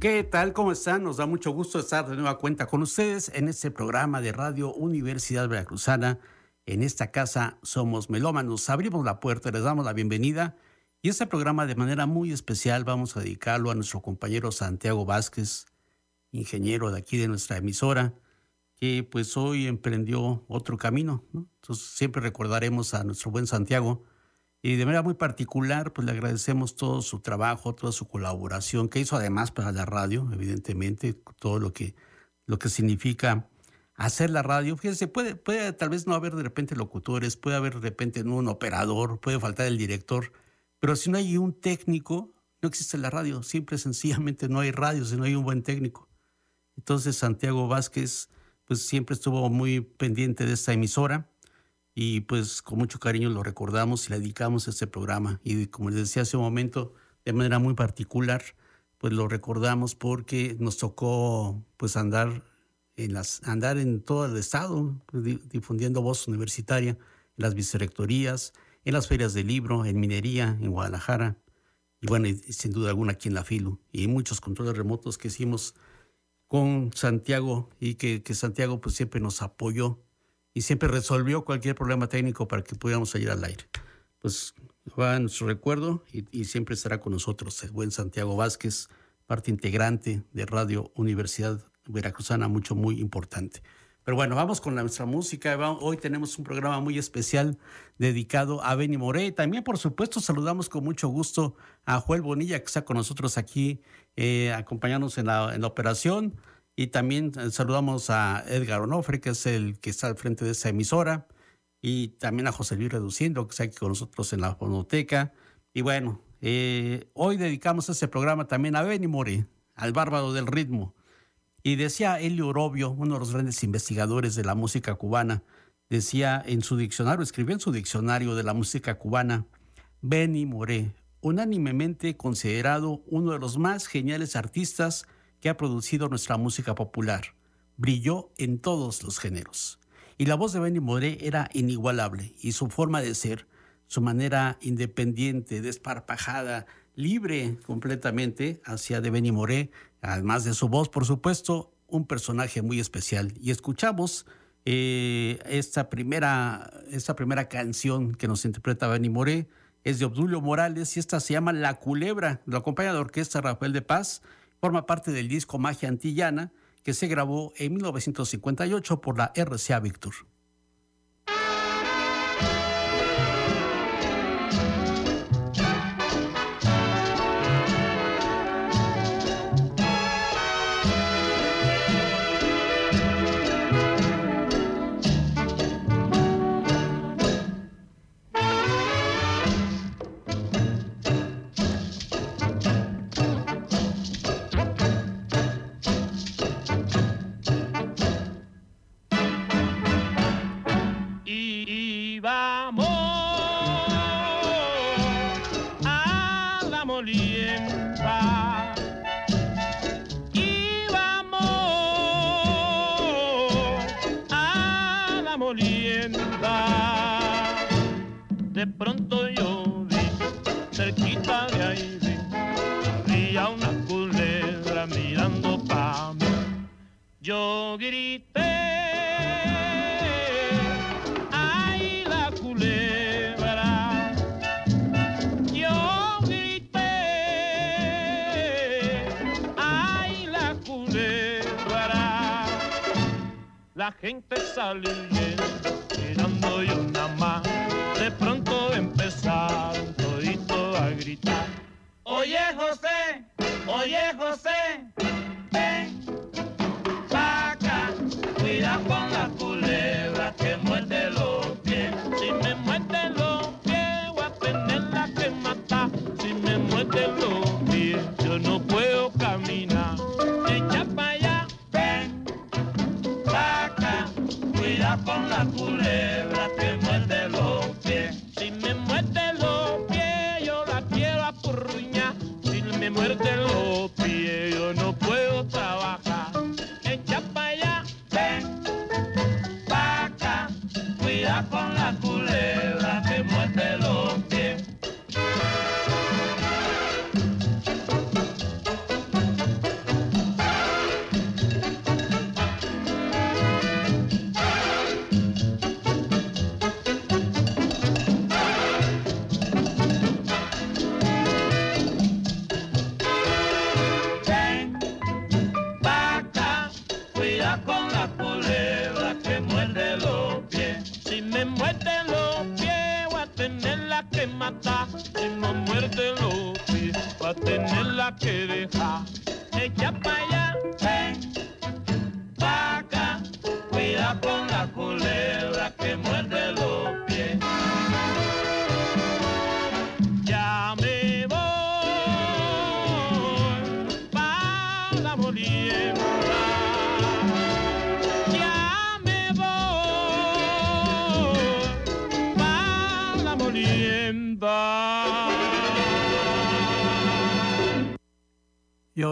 ¿Qué tal? ¿Cómo están? Nos da mucho gusto estar de nueva cuenta con ustedes en este programa de Radio Universidad Veracruzana en esta casa somos melómanos. Abrimos la puerta, les damos la bienvenida. Y este programa de manera muy especial vamos a dedicarlo a nuestro compañero Santiago Vázquez, ingeniero de aquí de nuestra emisora, que pues hoy emprendió otro camino. Entonces siempre recordaremos a nuestro buen Santiago y de manera muy particular pues le agradecemos todo su trabajo, toda su colaboración que hizo además para la radio, evidentemente, todo lo que, lo que significa hacer la radio. Fíjense, puede, puede tal vez no haber de repente locutores, puede haber de repente no un operador, puede faltar el director, pero si no hay un técnico, no existe la radio. Simple, sencillamente no hay radio si no hay un buen técnico. Entonces Santiago Vázquez pues siempre estuvo muy pendiente de esta emisora y pues con mucho cariño lo recordamos y le dedicamos a este programa. Y como les decía hace un momento, de manera muy particular, pues lo recordamos porque nos tocó pues andar en las, andar en todo el estado difundiendo voz universitaria, en las vicerrectorías, en las ferias de libro, en minería, en Guadalajara, y bueno, sin duda alguna aquí en la FILU, y muchos controles remotos que hicimos con Santiago y que, que Santiago pues siempre nos apoyó y siempre resolvió cualquier problema técnico para que pudiéramos salir al aire. Pues va a nuestro recuerdo y, y, siempre estará con nosotros el buen Santiago Vázquez, parte integrante de Radio Universidad veracruzana mucho, muy importante. Pero bueno, vamos con nuestra música. Hoy tenemos un programa muy especial dedicado a Benny Moré. También, por supuesto, saludamos con mucho gusto a Joel Bonilla, que está con nosotros aquí, eh, acompañándonos en la, en la operación. Y también eh, saludamos a Edgar Onofre, que es el que está al frente de esa emisora. Y también a José Luis Reduciendo, que está aquí con nosotros en la fonoteca. Y bueno, eh, hoy dedicamos este programa también a Benny Moré, al bárbaro del ritmo. Y decía Elio Orobio, uno de los grandes investigadores de la música cubana, decía en su diccionario, escribió en su diccionario de la música cubana, Benny Moré, unánimemente considerado uno de los más geniales artistas que ha producido nuestra música popular. Brilló en todos los géneros. Y la voz de Benny Moré era inigualable y su forma de ser, su manera independiente, desparpajada, libre completamente hacia de Benny Moré, además de su voz, por supuesto, un personaje muy especial. Y escuchamos eh, esta, primera, esta primera canción que nos interpreta Benny Moré, es de Obdulio Morales y esta se llama La Culebra, lo acompaña la orquesta Rafael de Paz, forma parte del disco Magia Antillana que se grabó en 1958 por la RCA Victor.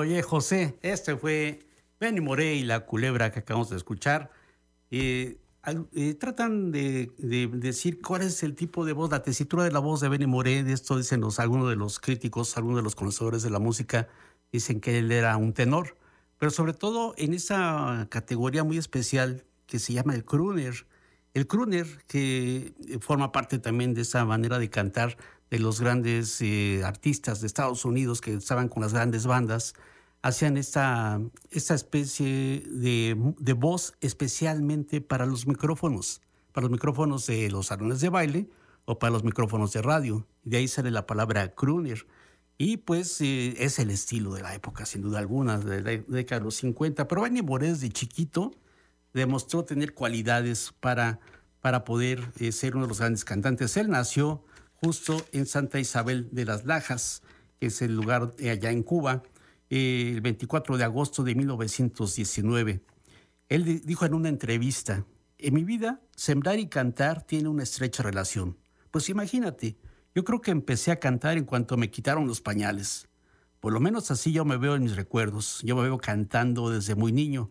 Oye, José, este fue Benny Moré y la culebra que acabamos de escuchar. Eh, eh, tratan de, de decir cuál es el tipo de voz, la tesitura de la voz de Benny Moré. De esto dicen los, algunos de los críticos, algunos de los conocedores de la música, dicen que él era un tenor. Pero sobre todo en esa categoría muy especial que se llama el crooner. El crooner, que forma parte también de esa manera de cantar de los grandes eh, artistas de Estados Unidos que estaban con las grandes bandas, hacían esta, esta especie de, de voz especialmente para los micrófonos, para los micrófonos de los salones de baile o para los micrófonos de radio. De ahí sale la palabra crooner. Y pues eh, es el estilo de la época, sin duda alguna, de la década de los 50. Pero Benny Moré desde chiquito demostró tener cualidades para, para poder eh, ser uno de los grandes cantantes. Él nació justo en Santa Isabel de las Lajas, que es el lugar eh, allá en Cuba, el 24 de agosto de 1919. Él di- dijo en una entrevista, en mi vida, sembrar y cantar tiene una estrecha relación. Pues imagínate, yo creo que empecé a cantar en cuanto me quitaron los pañales. Por lo menos así yo me veo en mis recuerdos. Yo me veo cantando desde muy niño.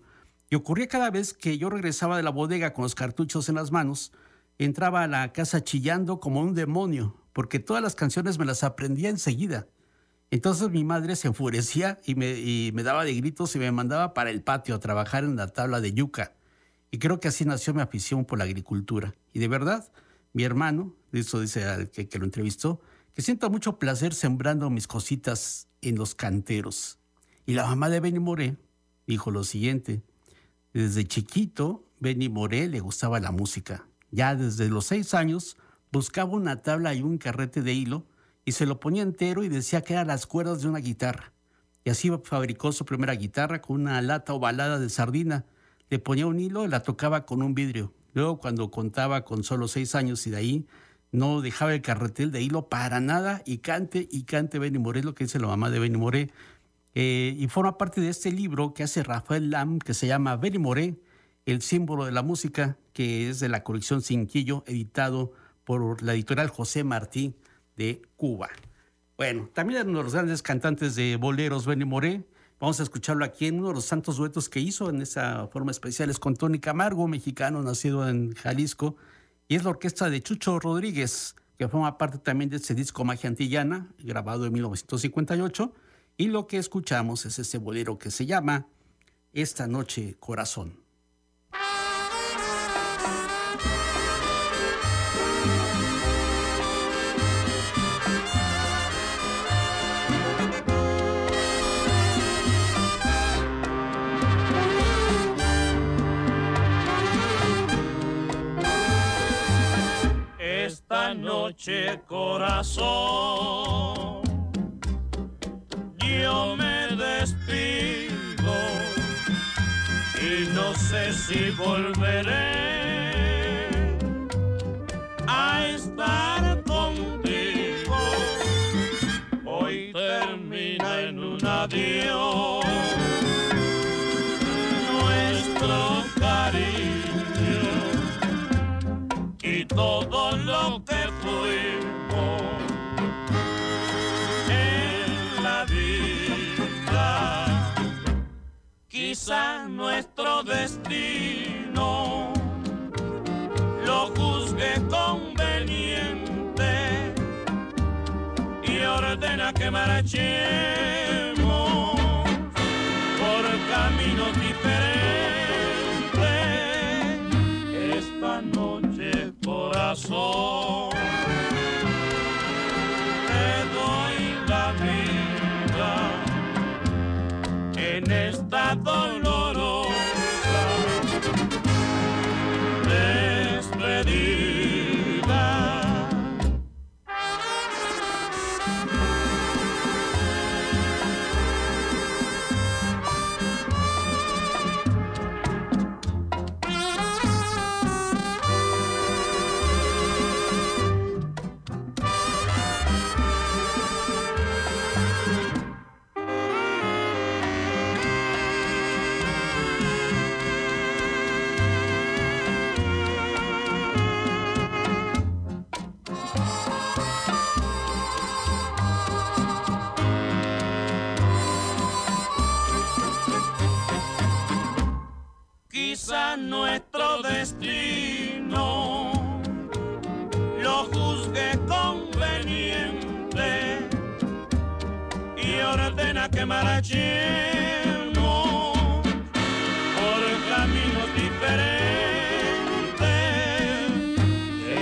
Y ocurría cada vez que yo regresaba de la bodega con los cartuchos en las manos, entraba a la casa chillando como un demonio, porque todas las canciones me las aprendía enseguida. Entonces mi madre se enfurecía y me, daba de gritos y me mandaba para el patio a trabajar en la tabla de yuca. Y creo que así nació mi afición por la agricultura. Y de verdad, mi hermano, eso dice al que, que lo entrevistó, que siento mucho placer sembrando mis cositas en los canteros. Y la mamá de Benny Moré dijo lo siguiente, desde chiquito, Benny Moré le gustaba la música. Ya desde los seis años buscaba una tabla y un carrete de hilo y se lo ponía entero y decía que eran las cuerdas de una guitarra. Y así fabricó su primera guitarra con una lata ovalada de sardina. Le ponía un hilo y la tocaba con un vidrio. Luego, cuando contaba con solo seis años y de ahí, no dejaba el carretel de hilo para nada y cante y cante Benny Moré, lo que dice la mamá de Benny Moré. Eh, y forma parte de este libro que hace Rafael Lam, que se llama Benny Moré, el símbolo de la música, que es de la colección Cinquillo, editado por la editorial José Martí de Cuba. Bueno, también uno de los grandes cantantes de boleros, Benny Moré. Vamos a escucharlo aquí en uno de los tantos duetos que hizo en esa forma especial. Es con Tony Camargo, mexicano, nacido en Jalisco. Y es la orquesta de Chucho Rodríguez, que forma parte también de ese disco Magia Antillana, grabado en 1958. Y lo que escuchamos es ese bolero que se llama Esta Noche Corazón. Esta noche corazón, yo me despido y no sé si volveré a estar contigo. Hoy termina en un adiós ordena nuestro destino. Lo juzgue conveniente y ordena que marchemos por caminos diferentes.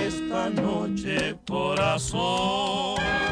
Esta noche corazón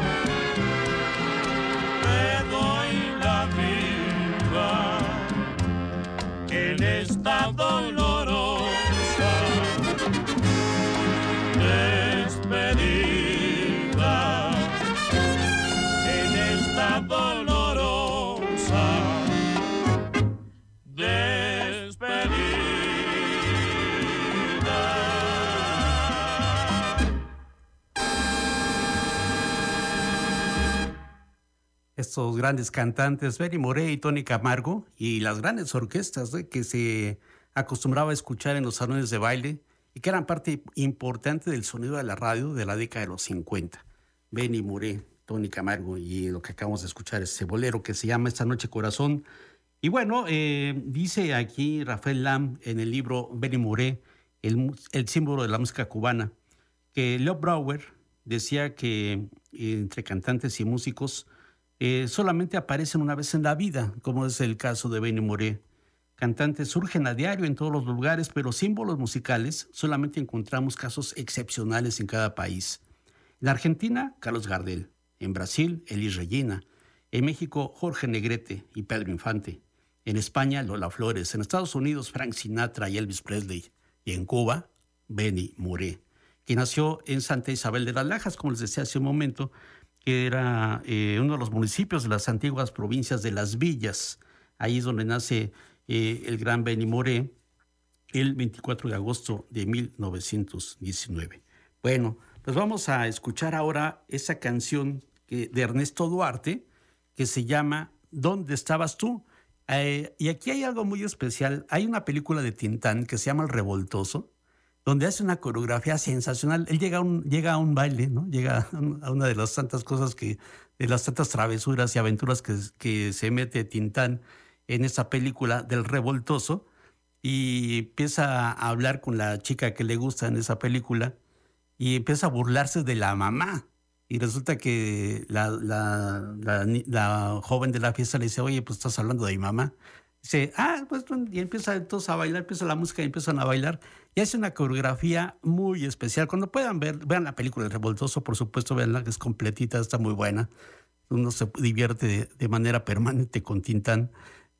Estos grandes cantantes, Benny Moré y Tony Camargo, y las grandes orquestas ¿eh? que se acostumbraba a escuchar en los salones de baile y que eran parte importante del sonido de la radio de la década de los 50. Benny Moré, Tony Camargo y lo que acabamos de escuchar, ese bolero que se llama Esta Noche Corazón. Y bueno, eh, dice aquí Rafael Lam en el libro Benny Moré, el, el símbolo de la música cubana, que Leo Brouwer decía que eh, entre cantantes y músicos eh, solamente aparecen una vez en la vida, como es el caso de Benny Moré. Cantantes surgen a diario en todos los lugares, pero símbolos musicales solamente encontramos casos excepcionales en cada país. En Argentina, Carlos Gardel. En Brasil, Elis Regina. En México, Jorge Negrete y Pedro Infante. En España, Lola Flores. En Estados Unidos, Frank Sinatra y Elvis Presley. Y en Cuba, Benny Moré, que nació en Santa Isabel de las Lajas, como les decía hace un momento, era eh, uno de los municipios de las antiguas provincias de Las Villas. Ahí es donde nace eh, el gran Benny Moré el 24 de agosto de 1919. Bueno, pues vamos a escuchar ahora esa canción que- de Ernesto Duarte que se llama ¿Dónde estabas tú? Eh, y aquí hay algo muy especial. Hay una película de Tintán que se llama El Revoltoso, donde hace una coreografía sensacional. Él llega a un, baile, ¿no? Llega a un- a una de las tantas cosas que, de las tantas travesuras y aventuras que, se mete Tintán en esa película del Revoltoso y empieza a hablar con la chica que le gusta en esa película y empieza a burlarse de la mamá. Y resulta que la, la joven de la fiesta le dice, oye, pues estás hablando de mi mamá. Dice, ah, pues, y empieza entonces a bailar, empieza la música y empiezan a bailar. Y hace una coreografía muy especial. Cuando puedan ver, vean la película El Revoltoso, por supuesto, veanla, que es completita, está muy buena. Uno se divierte de, manera permanente con Tintán.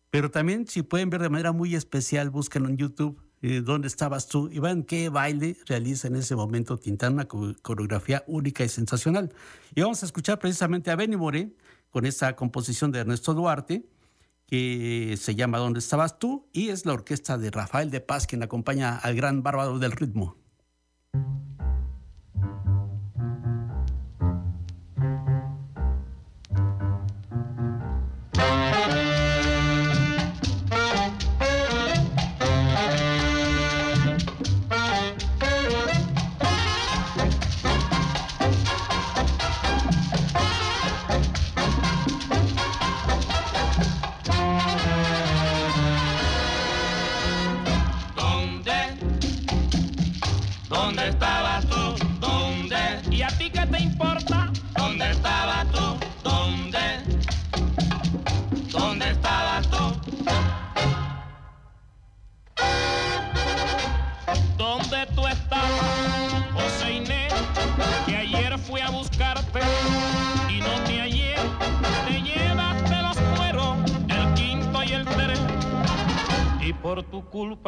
Pero también, si pueden ver de manera muy especial, búsquenlo en YouTube, eh, ¿Dónde estabas tú? Y vean qué baile realiza en ese momento Tintán, una co- coreografía única y sensacional. Y vamos a escuchar precisamente a Benny Moré con esta composición de Ernesto Duarte, que se llama ¿Dónde estabas tú? Y es la orquesta de Rafael de Paz quien acompaña al gran bárbaro del ritmo.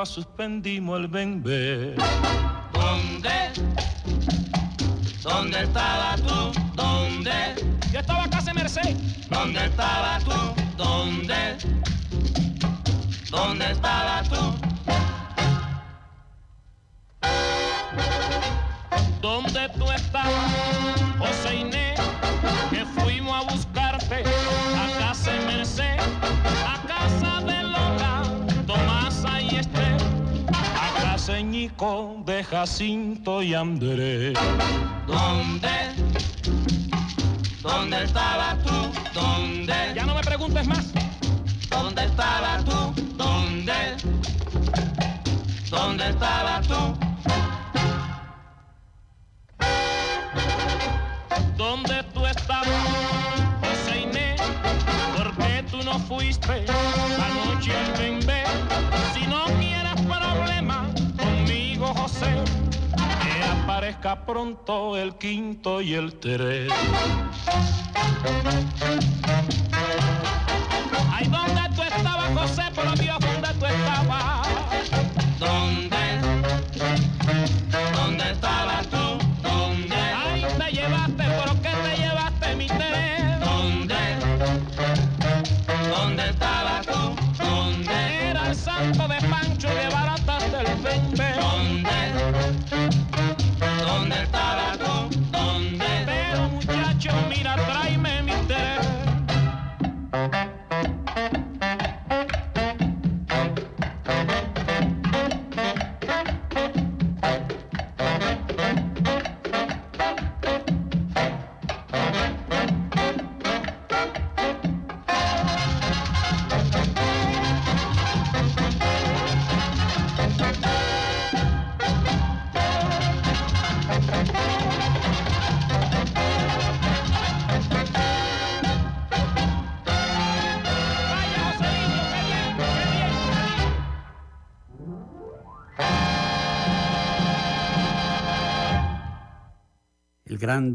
Suspendimos el bebé. ¿Dónde estabas tú? ¿Dónde tú estabas, José Inés? ¿Por qué tú no fuiste anoche al bembé? Si no quieres problema conmigo, José, que aparezca pronto el quinto y el tres. Ay, ¿dónde tú estabas, José? Por Dios,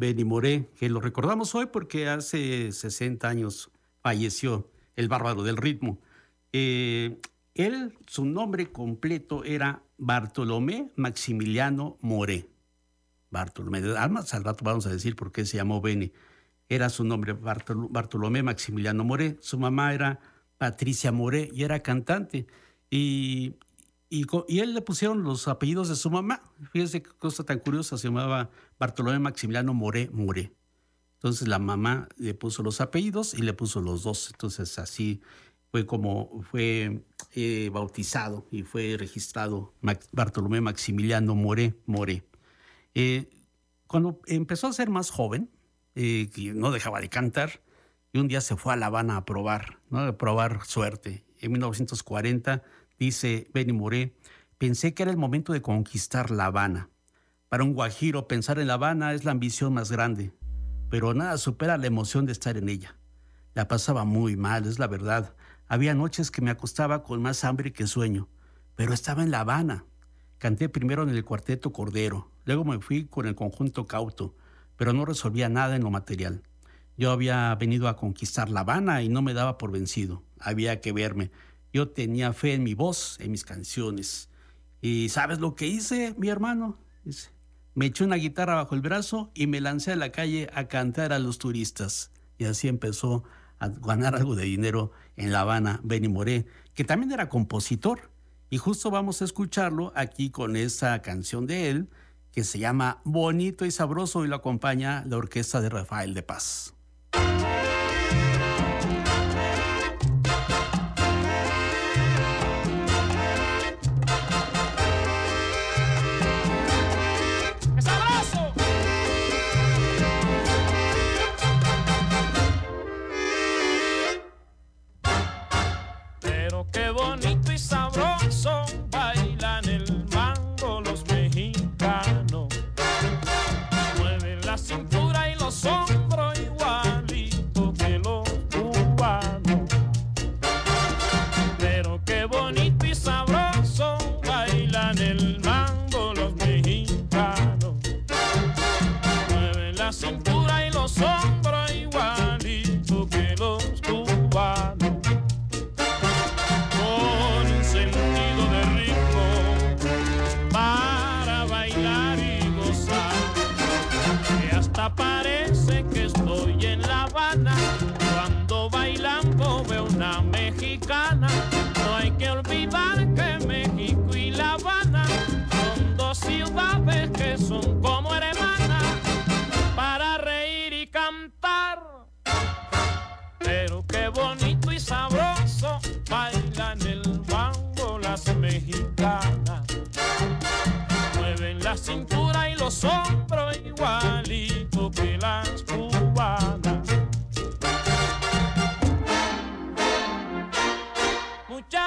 Benny Moré, que lo recordamos hoy porque hace 60 años falleció el bárbaro del ritmo. Eh, él, su nombre completo era Bartolomé Maximiliano Moré. Bartolomé, además al rato vamos a decir por qué se llamó Benny. Era su nombre, Bartol- Bartolomé Maximiliano Moré. Su mamá era Patricia Moré y era cantante. Y, y, él le pusieron los apellidos de su mamá. Fíjese qué cosa tan curiosa, se llamaba Bartolomé Maximiliano Moré Moré. Entonces la mamá le puso los apellidos y le puso los dos. Entonces así fue como fue eh, bautizado y fue registrado Bartolomé Maximiliano Moré Moré. Eh, cuando empezó a ser más joven, eh, no dejaba de cantar, y un día se fue a La Habana a probar, ¿no? a probar suerte. En 1940 dice Benny Moré, pensé que era el momento de conquistar La Habana. Para un guajiro pensar en La Habana es la ambición más grande, pero nada supera la emoción de estar en ella. La pasaba muy mal, es la verdad. Había noches que me acostaba con más hambre que sueño, pero estaba en La Habana. Canté primero en el cuarteto Cordero, luego me fui con el conjunto Cauto, pero no resolvía nada en lo material. Yo había venido a conquistar La Habana y no me daba por vencido. Había que verme. Yo tenía fe en mi voz, en mis canciones. ¿Y sabes lo que hice, mi hermano? Me eché una guitarra bajo el brazo y me lancé a la calle a cantar a los turistas. Y así empezó a ganar algo de dinero en La Habana, Benny Moré, que también era compositor. Y justo vamos a escucharlo aquí con esa canción de él, que se llama Bonito y Sabroso y lo acompaña la orquesta de Rafael de Paz.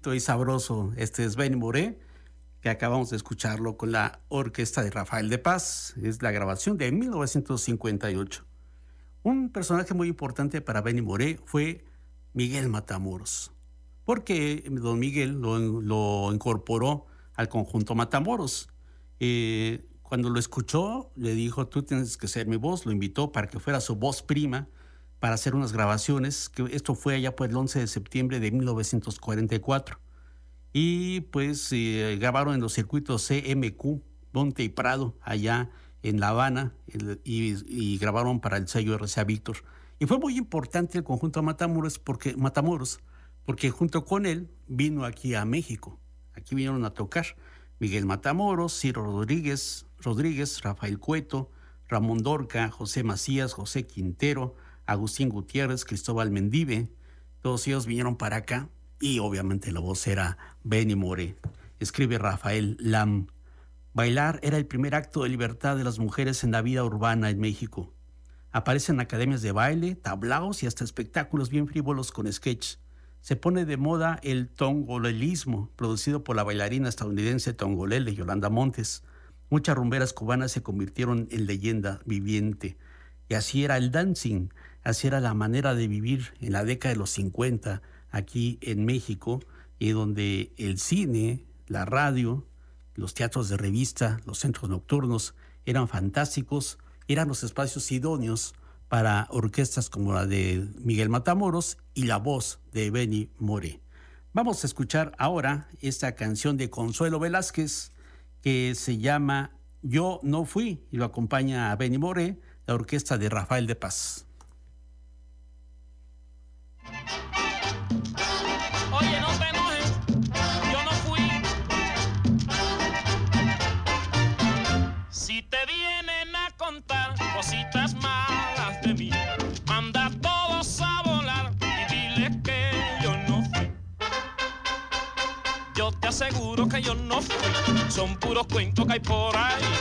Bonito y sabroso. Este es Benny Moré, que acabamos de escucharlo con la orquesta de Rafael de Paz. Es la grabación de 1958. Un personaje muy importante para Benny Moré fue Miguel Matamoros, porque don Miguel lo, lo incorporó al conjunto Matamoros. Eh, cuando lo escuchó, le dijo, tú tienes que ser mi voz, lo invitó para que fuera su voz prima para hacer unas grabaciones, que esto fue allá por el 11 de septiembre de 1944. Y pues eh, grabaron en los circuitos CMQ, Monte y Prado, allá en La Habana, y grabaron para el sello RCA Víctor. Y fue muy importante el conjunto Matamoros porque, Matamoros, porque junto con él vino aquí a México. Aquí vinieron a tocar Miguel Matamoros, Ciro Rodríguez, Rodríguez, Rafael Cueto, Ramón Dorca, José Macías, José Quintero, Agustín Gutiérrez, Cristóbal Mendive. Todos ellos vinieron para acá y obviamente la voz era Benny More. Escribe Rafael Lam. Bailar era el primer acto de libertad de las mujeres en la vida urbana en México. Aparecen academias de baile, tablaos y hasta espectáculos bien frívolos con sketch. Se pone de moda el tongolelismo, producido por la bailarina estadounidense Tongolele Yolanda Montes. Muchas rumberas cubanas se convirtieron en leyenda viviente. Y así era el dancing, así era la manera de vivir en la década de los 50 aquí en México, y donde el cine, la radio, los teatros de revista, los centros nocturnos eran fantásticos, eran los espacios idóneos para orquestas como la de Miguel Matamoros y la voz de Benny More. Vamos a escuchar ahora esta canción de Consuelo Velázquez que se llama Yo no fui y lo acompaña a Benny More, la orquesta de Rafael de Paz. Oye, no te enojes, yo no fui. Si te vienen a contar cositas malas de mí, manda a todos a volar y dile que yo no fui. Yo te aseguro que yo no fui, son puros cuentos que hay por ahí.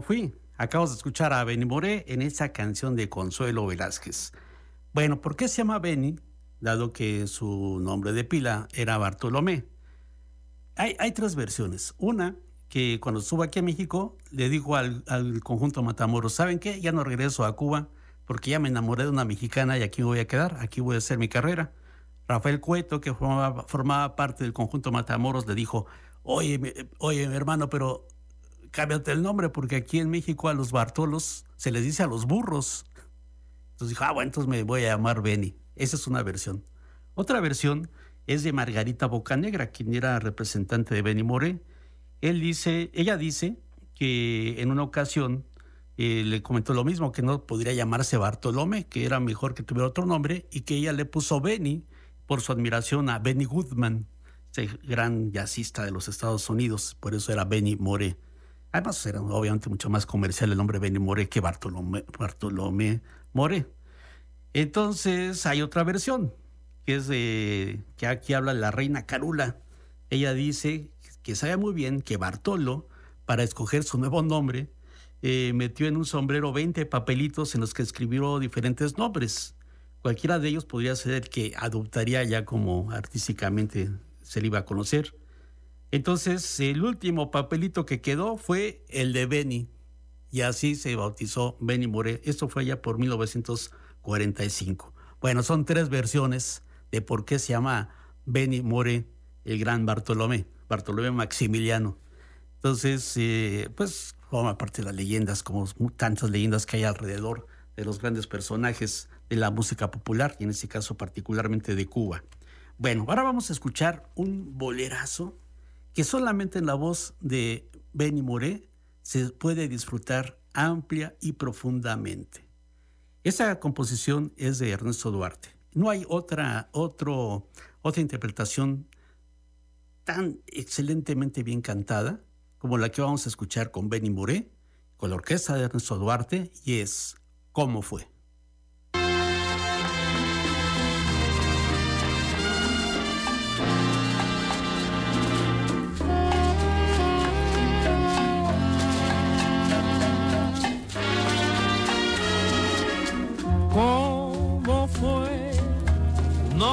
Fui. Acabas de escuchar a Benny Moré en esa canción de Consuelo Velázquez. Bueno, ¿por qué se llama Benny? Dado que su nombre de pila era Bartolomé. Hay, hay tres versiones. Una, que cuando estuvo aquí a México, le dijo al, al conjunto Matamoros, ¿saben qué? Ya no regreso a Cuba porque ya me enamoré de una mexicana y aquí me voy a quedar, aquí voy a hacer mi carrera. Rafael Cueto, que formaba, formaba parte del conjunto Matamoros, le dijo, oye, oye, hermano, pero cámbiate el nombre porque aquí en México a los Bartolos se les dice a los burros. Entonces dijo, ah, bueno, entonces me voy a llamar Benny. Esa es una versión. Otra versión es de Margarita Bocanegra, quien era representante de Benny Moré. Él dice, ella dice que en una ocasión eh, le comentó lo mismo, que no podría llamarse Bartolomé, que era mejor que tuviera otro nombre, y que ella le puso Benny por su admiración a Benny Goodman, ese gran jazzista de los Estados Unidos, por eso era Benny Moré. Además, era obviamente mucho más comercial el nombre Benny Moré que Bartolomé, Bartolomé Moré. Entonces, hay otra versión, que es de, que aquí habla la reina Carula. Ella dice que sabe muy bien que Bartolo, para escoger su nuevo nombre, eh, metió en un sombrero 20 papelitos en los que escribió diferentes nombres. Cualquiera de ellos podría ser el que adoptaría ya como artísticamente se le iba a conocer. Entonces, el último papelito que quedó fue el de Benny. Y así se bautizó Benny Moré. Esto fue ya por 1945. Bueno, son tres versiones de por qué se llama Benny Moré, el gran Bartolomé, Bartolomé Maximiliano. Entonces, eh, pues forma parte de las leyendas, como tantas leyendas que hay alrededor de los grandes personajes de la música popular, y en este caso particularmente de Cuba. Bueno, ahora vamos a escuchar un bolerazo que solamente en la voz de Benny Moré se puede disfrutar amplia y profundamente. Esa composición es de Ernesto Duarte. No hay otra, otra interpretación tan excelentemente bien cantada como la que vamos a escuchar con Benny Moré, con la orquesta de Ernesto Duarte, y es ¿Cómo fue?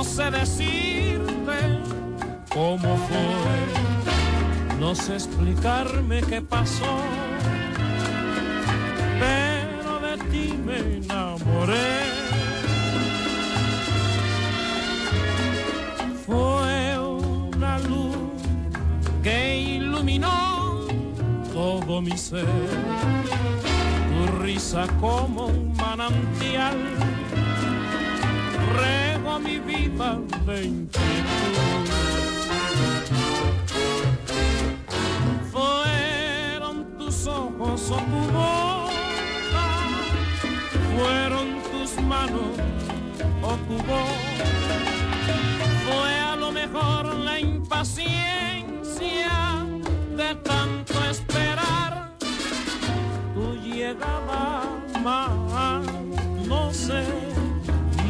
No sé decirte cómo fue. No sé explicarme qué pasó. Pero de ti me enamoré. Fue una luz que iluminó todo mi ser tu risa como un manantial mi vida de inquietud. Fueron tus ojos o tu boca, fueron tus manos o tu voz. Fue a lo mejor la impaciencia de tanto esperar tu llegada más. No sé,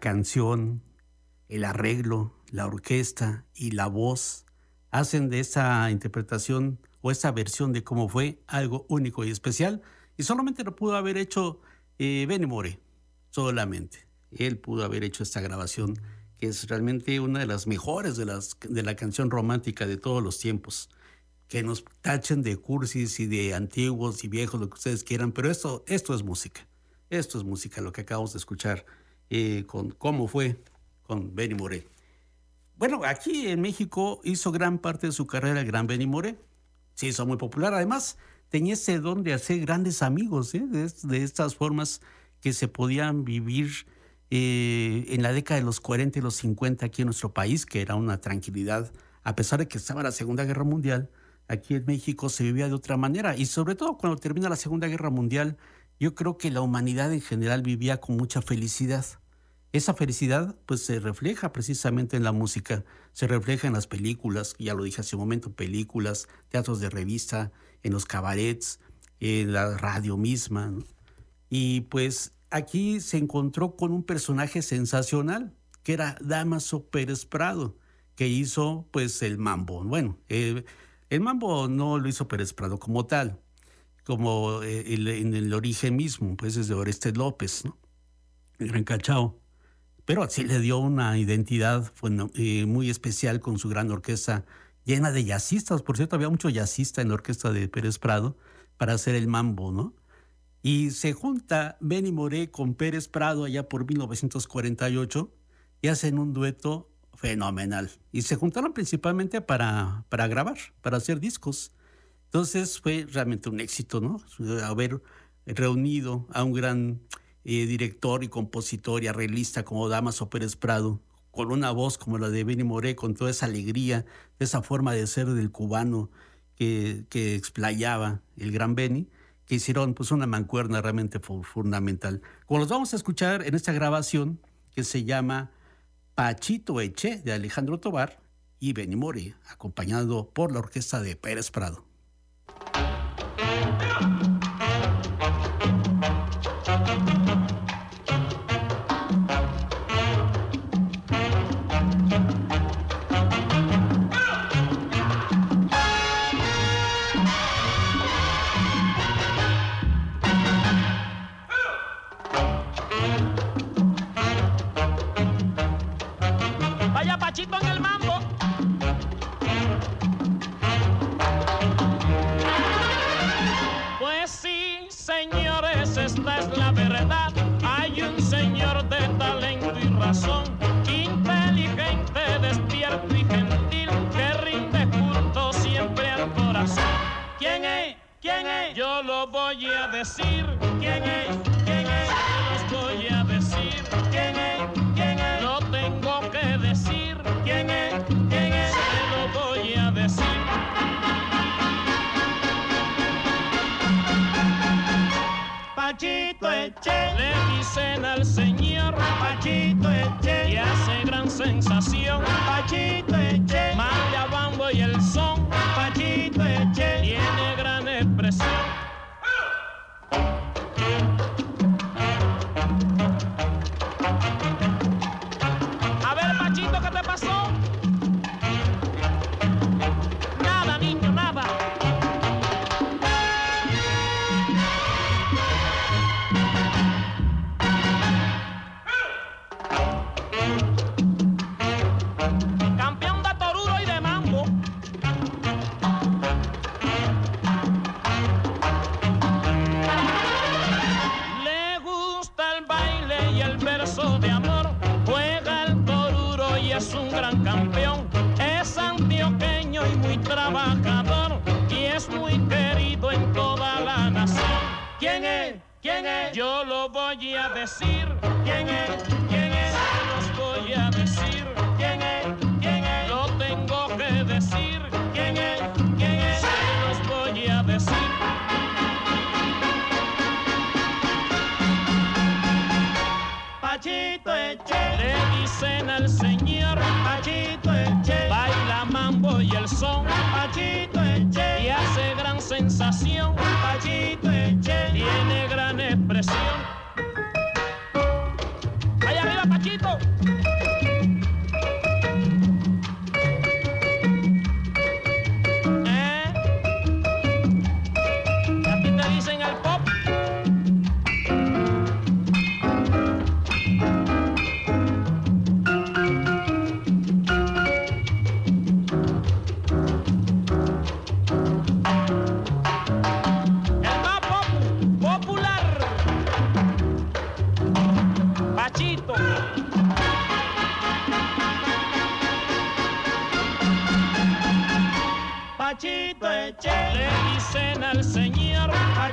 La canción, el arreglo, la orquesta y la voz hacen de esa interpretación o esa versión de cómo fue algo único y especial. Y solamente lo pudo haber hecho eh, Benny More, solamente. Él pudo haber hecho esta grabación, que es realmente una de las mejores de, las, de la canción romántica de todos los tiempos. Que nos tachen de cursis y de antiguos y viejos, lo que ustedes quieran, pero esto, esto es música. Esto es música, lo que acabamos de escuchar eh, con cómo fue con Benny Moré. Bueno, aquí en México hizo gran parte de su carrera el gran Benny Moré. Se hizo muy popular. Además, tenía ese don de hacer grandes amigos, ¿eh? de, estas formas que se podían vivir eh, en la década de los 40 y los 50 aquí en nuestro país, que era una tranquilidad, a pesar de que estaba la Segunda Guerra Mundial, aquí en México se vivía de otra manera. Y sobre todo cuando termina la Segunda Guerra Mundial, yo creo que la humanidad en general vivía con mucha felicidad. Esa felicidad pues se refleja precisamente en la música, se refleja en las películas, ya lo dije hace un momento, películas, teatros de revista, en los cabarets, en la radio misma. Y pues aquí se encontró con un personaje sensacional, que era Damaso Pérez Prado, que hizo pues el mambo. Bueno, eh, el mambo no lo hizo Pérez Prado como tal, como eh, en el origen mismo, pues es de Oreste López, ¿no? El Gran Cachao. Pero así le dio una identidad eh, muy especial con su gran orquesta llena de jazzistas. Por cierto, había mucho jazzista en la orquesta de Pérez Prado para hacer el mambo, ¿no? Y se junta Benny Moré con Pérez Prado allá por 1948 y hacen un dueto fenomenal. Y se juntaron principalmente para, para grabar, para hacer discos. Entonces fue realmente un éxito, ¿no? Haber reunido a un gran eh, director y compositor y arreglista como Damaso Pérez Prado, con una voz como la de Benny Moré, con toda esa alegría, esa forma de ser del cubano que, que explayaba el gran Benny, que hicieron pues una mancuerna realmente fundamental. Como los vamos a escuchar en esta grabación que se llama Pachito Eche de Alejandro Tobar y Benny Moré, acompañado por la orquesta de Pérez Prado. ¿Quién es? ¿Quién es? Los voy a decir. ¿Quién es? ¿Quién es? Lo tengo que decir. ¿Quién es? ¿Quién es? Se lo voy a decir. dicen al señor Pachito Eche, y hace gran sensación. Pachito Eche, Mande a bambo y el son Pachito Eche,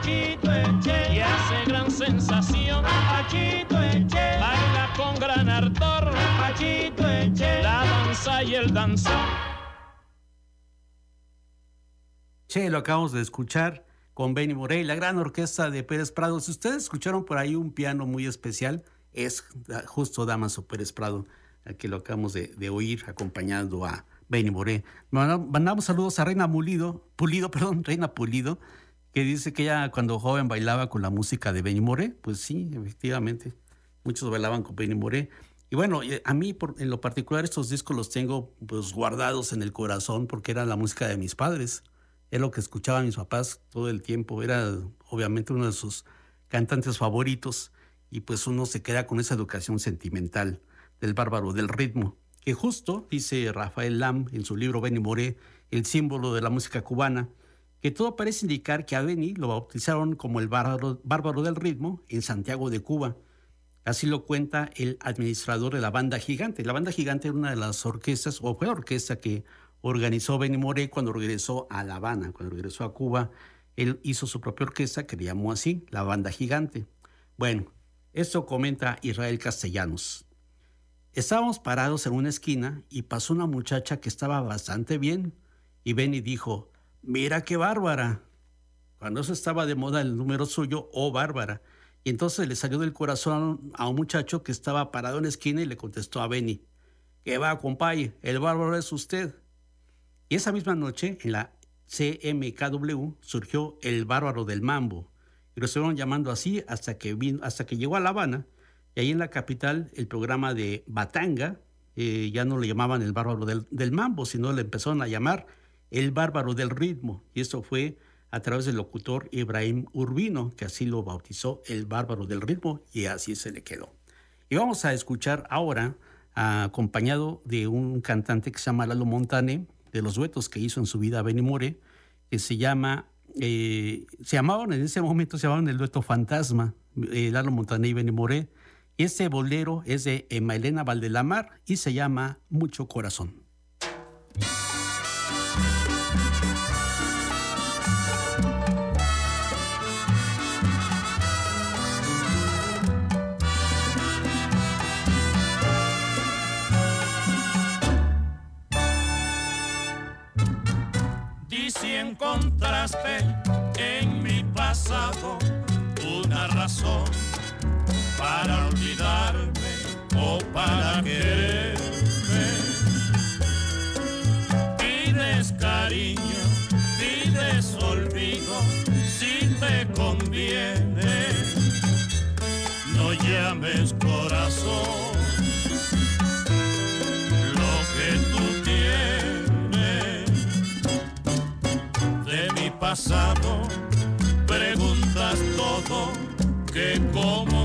señor Pachito Eche, y hace gran sensación. Eche, Baila con gran ardor Pachito Eche, la danza y el danzón. Che, lo acabamos de escuchar con Benny Morey, la gran orquesta de Pérez Prado. Si ustedes escucharon por ahí un piano muy especial, es justo Damaso Pérez Prado, al que lo acabamos de, oír acompañando a Benny Morey. Manda- Mandamos saludos a Reina Pulido, Pulido, perdón, Reina Pulido, que dice que ella cuando joven bailaba con la música de Benny Moré. Pues sí, efectivamente, muchos bailaban con Benny Moré. Y bueno, a mí por- en lo particular estos discos los tengo pues guardados en el corazón porque era la música de mis padres. Es lo que escuchaban mis papás todo el tiempo. Era obviamente uno de sus cantantes favoritos y pues uno se queda con esa educación sentimental del bárbaro del ritmo, que justo, dice Rafael Lam en su libro Benny Moré, el símbolo de la música cubana, que todo parece indicar que a Benny lo bautizaron como el bárbaro, bárbaro del ritmo en Santiago de Cuba. Así lo cuenta el administrador de la Banda Gigante. La Banda Gigante era una de las orquestas, o fue la orquesta que organizó Benny Moré cuando regresó a La Habana, cuando regresó a Cuba. Él hizo su propia orquesta que le llamó así, la Banda Gigante. Bueno, esto comenta Israel Castellanos. Estábamos parados en una esquina y pasó una muchacha que estaba bastante bien y Benny dijo, mira qué bárbara. Cuando eso estaba de moda el número suyo, oh bárbara. Y entonces le salió del corazón a un muchacho que estaba parado en la esquina y le contestó a Benny, ¿qué va, compadre? El bárbaro es usted. Y esa misma noche, en la CMKW, surgió el bárbaro del mambo. Y lo estuvieron llamando así hasta que, vino, hasta que llegó a La Habana. Y ahí en la capital, el programa de Batanga, eh, ya no le llamaban el bárbaro del, del mambo, sino le empezaron a llamar el bárbaro del ritmo. Y esto fue a través del locutor Ibrahim Urbino, que así lo bautizó el bárbaro del ritmo y así se le quedó. Y vamos a escuchar ahora, acompañado de un cantante que se llama Lalo Montane, de los duetos que hizo en su vida Benny More, que se llama, eh, se llamaban en ese momento, se llamaban el dueto Fantasma, eh, Lalo Montane y Benny More. Este bolero es de Emma Elena Valdelamar y se llama Mucho Corazón. quererme. Pides cariño, pides olvido, si te conviene. No llames corazón. Lo que tú tienes de mi pasado, preguntas todo que como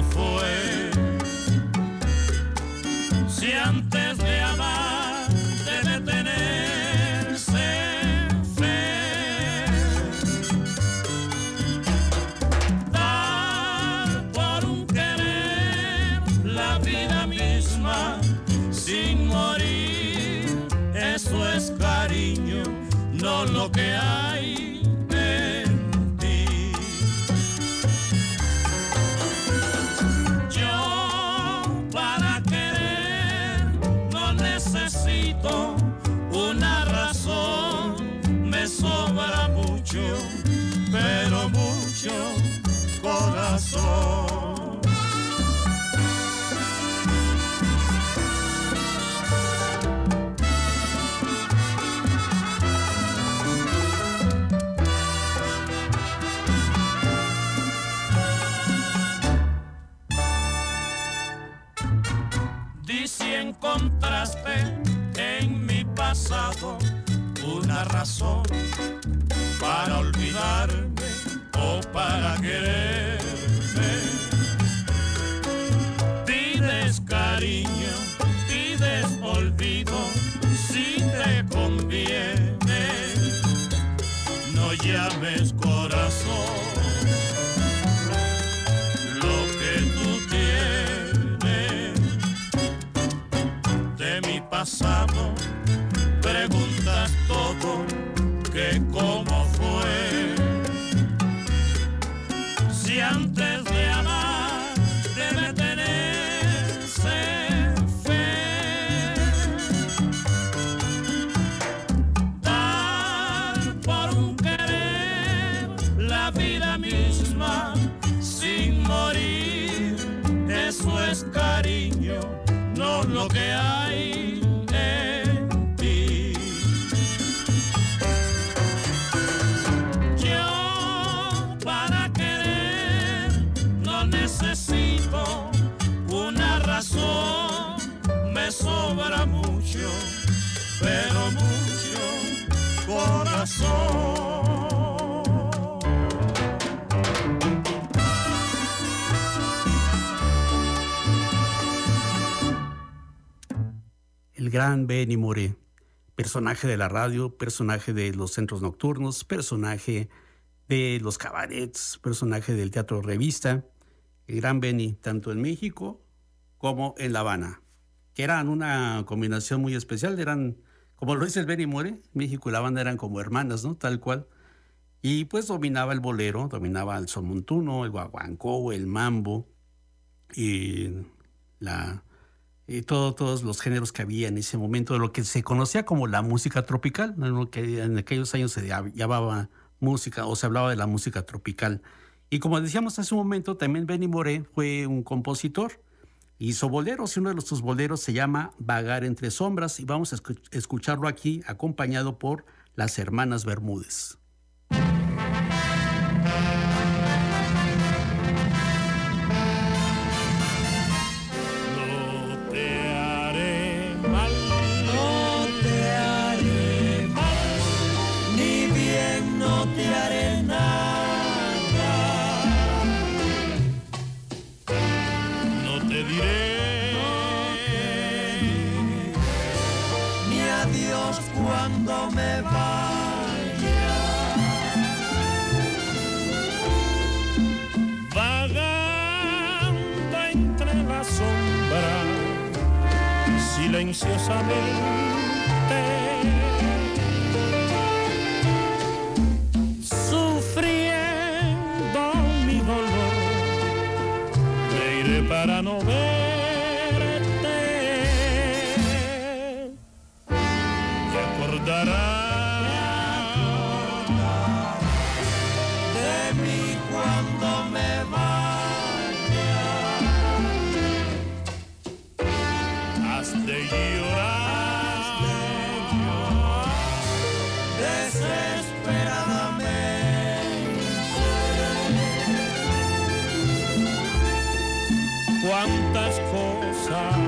para quererme. Pides cariño, pides olvido, si te conviene, no llames corazón gran Benny Moré, personaje de la radio, personaje de los centros nocturnos, personaje de los cabarets, personaje del teatro revista. El gran Benny, tanto en México como en La Habana, que eran una combinación muy especial, eran, como lo dice el Benny Moré, México y La Habana eran como hermanas, ¿no? Tal cual. Y pues dominaba el bolero, dominaba el son montuno, el guaguancó, el mambo y la, y todo, todos los géneros que había en ese momento, de lo que se conocía como la música tropical, ¿no? lo que en aquellos años se llamaba música o se hablaba de la música tropical. Y como decíamos hace un momento, también Benny Moré fue un compositor, hizo boleros y uno de sus boleros se llama Vagar entre sombras y vamos a escu- escucharlo aquí acompañado por las hermanas Bermúdez. ansiosamente. cuántas cosas.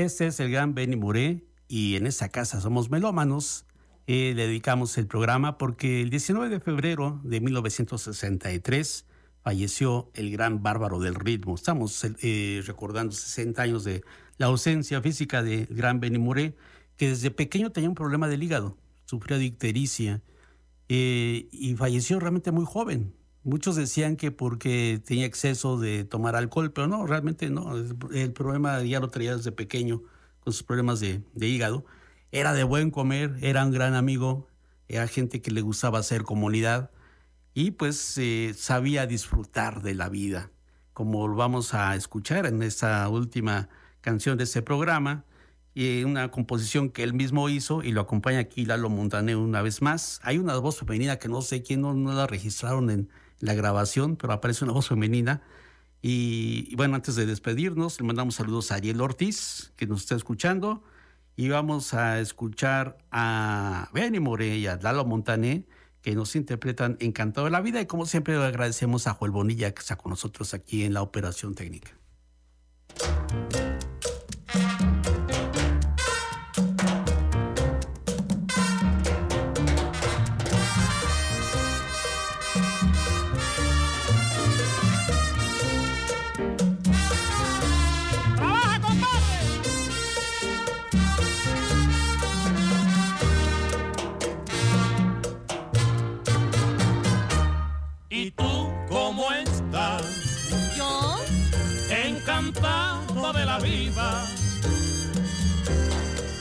Este es el gran Benny Moré y en esta casa somos melómanos. Eh, le dedicamos el programa porque el 19 de febrero de 1963 falleció el gran bárbaro del ritmo. Estamos eh, recordando 60 años de la ausencia física del gran Benny Moré, que desde pequeño tenía un problema del hígado, sufría de ictericia eh, y falleció realmente muy joven. Muchos decían que porque tenía exceso de tomar alcohol, pero no, realmente no. El, problema ya lo traía desde pequeño con sus problemas de, hígado. Era de buen comer, era un gran amigo, era gente que le gustaba hacer comunidad y pues eh, sabía disfrutar de la vida, como vamos a escuchar en esta última canción de este programa, y una composición que él mismo hizo y lo acompaña aquí Lalo Montaner una vez más. Hay una voz femenina que no sé quién no la registraron en la grabación, pero aparece una voz femenina. Y, bueno, antes de despedirnos, le mandamos saludos a Ariel Ortiz, que nos está escuchando, y vamos a escuchar a Benny More y a Lalo Montané, que nos interpretan Encantado de la Vida, y como siempre agradecemos a Joel Bonilla, que está con nosotros aquí en la operación técnica.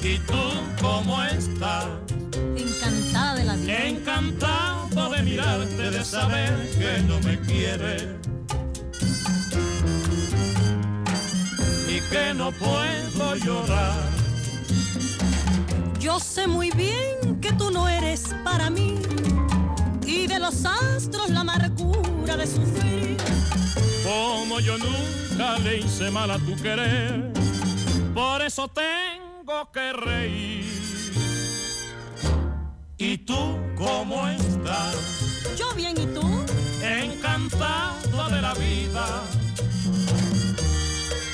¿Y tú cómo estás? encantada de la vida. Encantado de mirarte, de saber que no me quieres. Y que no puedo llorar. Yo sé muy bien que tú no eres para mí. Y de los astros la amargura de sufrir. Como yo nunca le hice mal a tu querer, por eso tengo que reír. ¿Y tú cómo estás? Yo bien y tú, Encantado de la vida.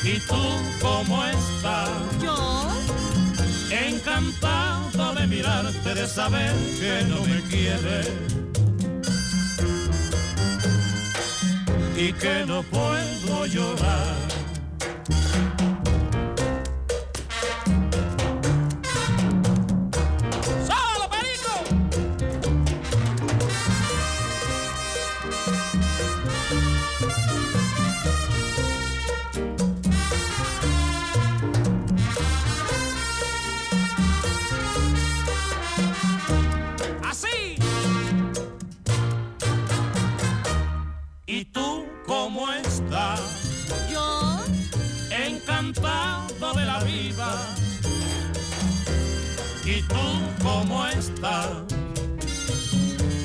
¿Y tú cómo estás? yo, Encantado de mirarte, de saber que no me quieres. Y que no puedo llorar.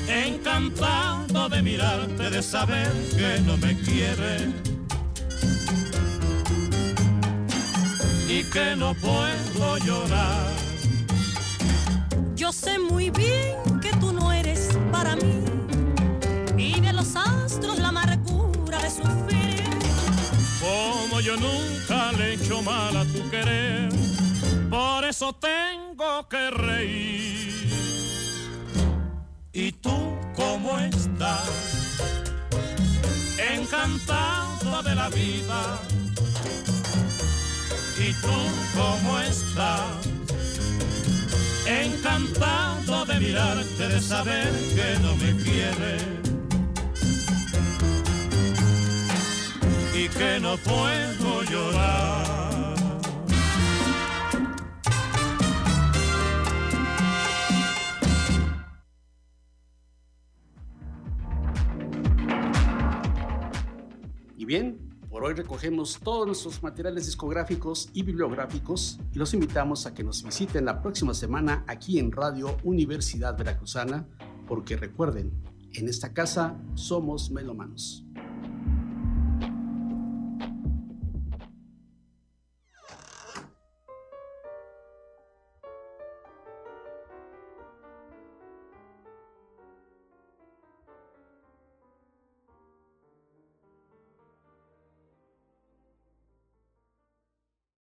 Encantado de mirarte, de saber que no me quieres. y que no puedo llorar. Yo sé muy bien que tú no eres para mí y de los astros la amargura de sufrir. Como yo nunca le he hecho mal a tu querer, por eso tengo que reír. Encantado de la vida. ¿Y tú cómo estás? Encantado de mirarte, de saber que no me quieres. Y que no puedo llorar. Bien, por hoy recogemos todos nuestros materiales discográficos y bibliográficos y los invitamos a que nos visiten la próxima semana aquí en Radio Universidad Veracruzana, porque recuerden, en esta casa somos melomanos.